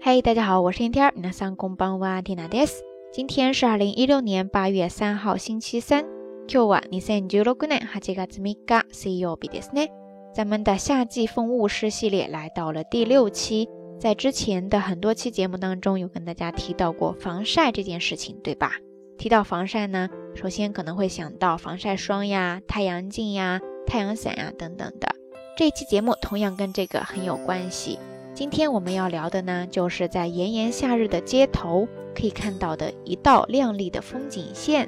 嘿，大家好，我是天天。皆さんこんばんは、ティナです。今天是二零一六年八月三号，星期三。今日は二千十六年八月三日、水曜日ですね。咱们的夏季风物诗系列来到了第六期。在之前的很多期节目当中，有跟大家提到过防晒这件事情，对吧？提到防晒呢，首先可能会想到防晒霜呀、太阳镜呀、太阳伞呀等等的。这一期节目同样跟这个很有关系。 今天我们要聊的呢，就是在炎炎夏日的街头可以看到的一道亮丽的风景线。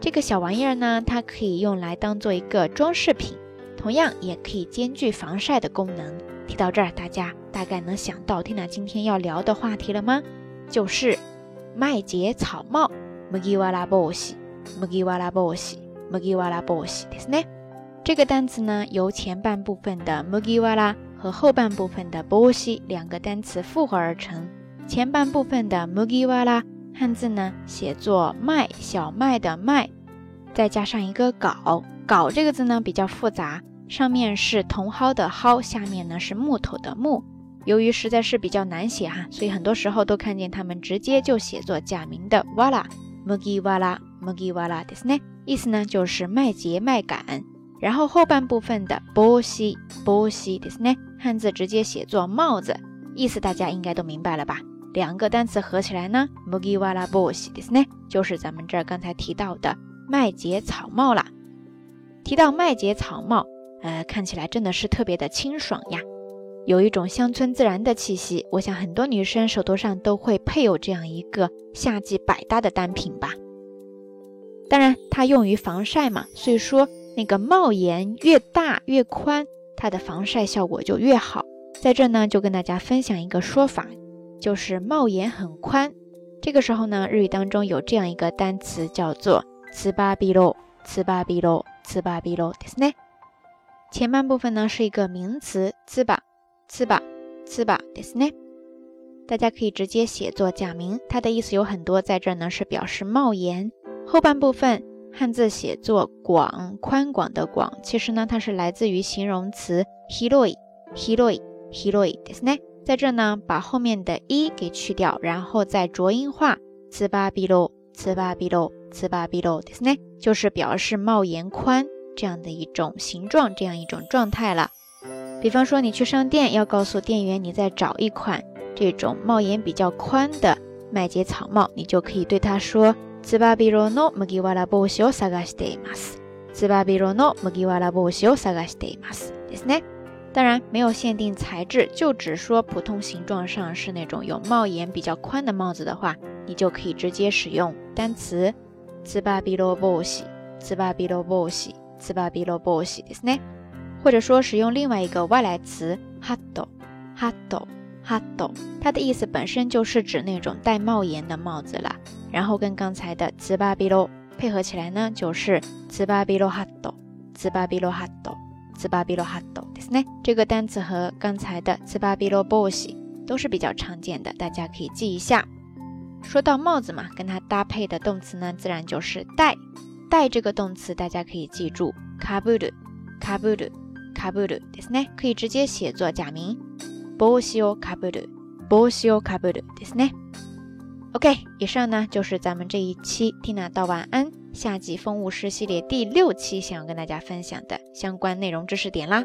这个小玩意儿呢，它可以用来当做一个装饰品，同样也可以兼具防晒的功能。提到这儿，大家大概能想到缇娜今天要聊的话题了吗？就是麦秸草帽。麦波西，麦波西，麦波西，对不对？这个单词呢，由前半部分的麦拉和后半部分的波西两个单词复合而成。前半部分的麦拉汉字呢写作麦，小麦的麦，再加上一个镐。镐这个字呢比较复杂，上面是茼蒿的蒿，下面呢是木头的木。由于实在是比较难写哈，所以很多时候都看见他们直接就写作假名的哇啦。麦瓦拉，麦瓦拉，ですね。意思呢就是麦秸、麦秆。 然后后半部分的波西，波西，ですね。汉字直接写作帽子，意思大家应该都明白了吧？两个单词合起来呢，麦瓦拉波西，ですね，就是咱们这儿刚才提到的麦秸草帽啦。提到麦秸草帽，呃，看起来真的是特别的清爽呀，有一种乡村自然的气息。我想很多女生手头上都会配有这样一个夏季百搭的单品吧。当然，它用于防晒嘛，所以说。 那个帽檐越大越宽，它的防晒效果就越好。在这呢，就跟大家分享一个说法，就是帽檐很宽。这个时候呢，日语当中有这样一个单词叫做“つばびろ”，つばびろ，つばびろですね。前半部分呢是一个名词“つば”，つば，つばですね。大家可以直接写作假名，它的意思有很多，在这呢是表示帽檐。后半部分。 汉字写作广宽广的广，其实呢，它是来自于形容词 hiroi，hiroi，hiroi，ですね。在这呢，把后面的一给去掉，然后再浊音化，つばびろ，つばびろ，つばびろですね，就是表示帽檐宽这样的一种形状，这样一种状态了。比方说，你去商店要告诉店员你在找一款这种帽檐比较宽的麦秸草帽，你就可以对他说。 つばびろの麦わら帽子を探しています。つばびろの麦わら帽子を探しています。ですね。当然没有限定材质，就只说普通形状上是那种有帽檐比较宽的帽子的话，你就可以直接使用单词つばびろ帽子、つばびろ帽子、つばびろ帽子ですね。或者说使用另外一个外来词ハッ ト、ハット、ハット，它的意思本身就是指那种带帽檐的帽子了。然后跟刚才的つばびろ配合起来呢，就是つばびろハット、つばびろハット、つばびろハットですね。这个单词和刚才的つばびろ帽子都是比较常见的，大家可以记一下。说到帽子嘛，跟它搭配的动词呢，自然就是戴。戴这个动词大家可以记住，かぶる、かぶる、かぶるですね。可以直接写作假名， 帽子をかぶる、帽子をかぶるですね。OK，以上呢就是咱们这一期缇娜道晚安夏季风物诗系列第六期想要跟大家分享的相关内容知识点啦。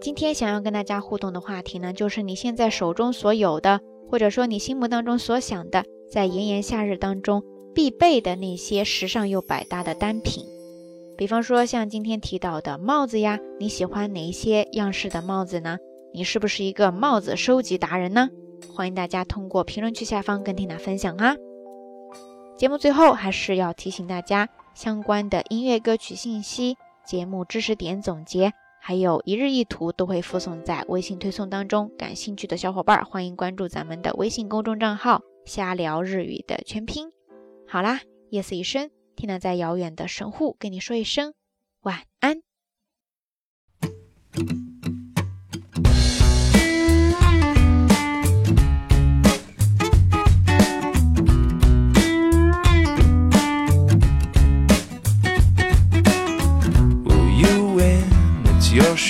今天想要跟大家互动的话题呢，就是你现在手中所有的，或者说你心目当中所想的，在炎炎夏日当中必备的那些时尚又百搭的单品。比方说像今天提到的帽子呀，你喜欢哪一些样式的帽子呢？ 你是不是一个帽子收集达人呢？欢迎大家通过评论区下方跟缇娜分享哈。节目最后还是要提醒大家，相关的音乐歌曲信息、节目知识点总结，还有一日一图都会附送在微信推送当中。感兴趣的小伙伴欢迎关注咱们的微信公众账号“瞎聊日语”的全拼。好啦，夜色已深，缇娜在遥远的神户跟你说一声晚安。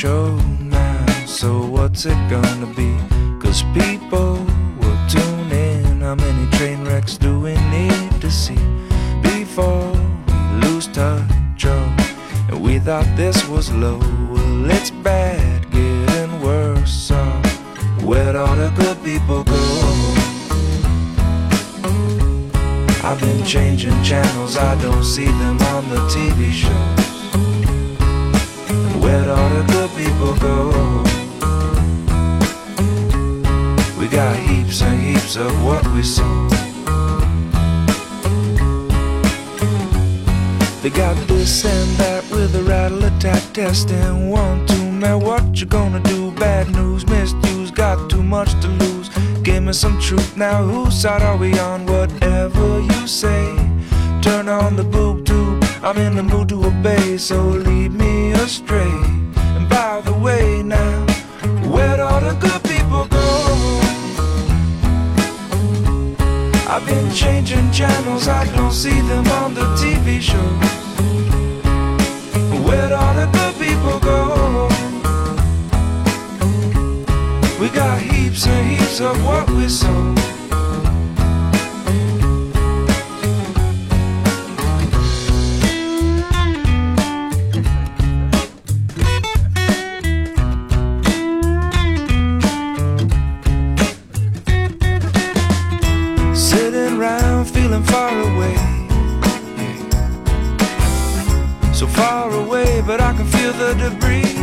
show now. So what's it gonna be? Cause people will tune in. How many train wrecks do we need to see before we lose touch? Oh, and we thought this was low. Well, it's bad, getting worse. So where'd all the good people go? I've been changing channels, I don't see them on the TV show. Where'd all the good people go? We got heaps and heaps of what we sow. They got this and that with a rattle attack test and One, two, man, what you gonna do? Bad news, misused, got too much to lose. Give me some truth now. Whose side are we on? Whatever you say. Turn on the boob tube. I'm in the mood to obey, so lead me astray. And by the way, now, where'd all the good people go? I've been changing channels, I don't see them on the TV shows. So far away, but I can feel the debris.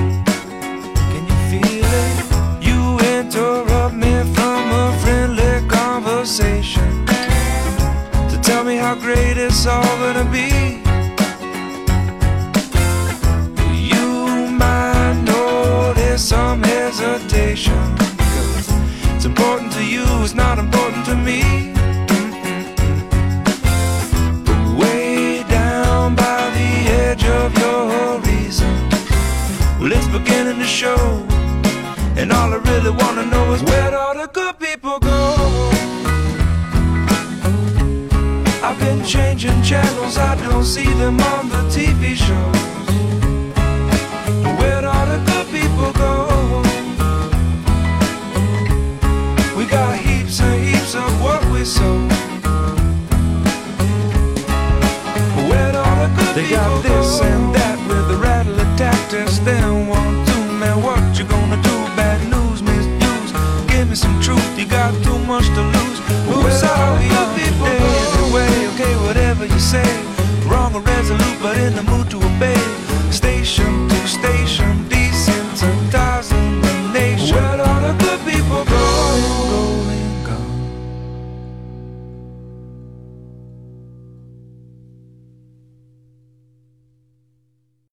Can you feel it? You interrupt me from a friendly conversation to tell me how great it's all gonna be. You might notice some hesitation. It's important to you, it's not important to me. Show. And all I really wanna know is where'd all the good people go? I've been changing channels, I don't see them on the TV shows.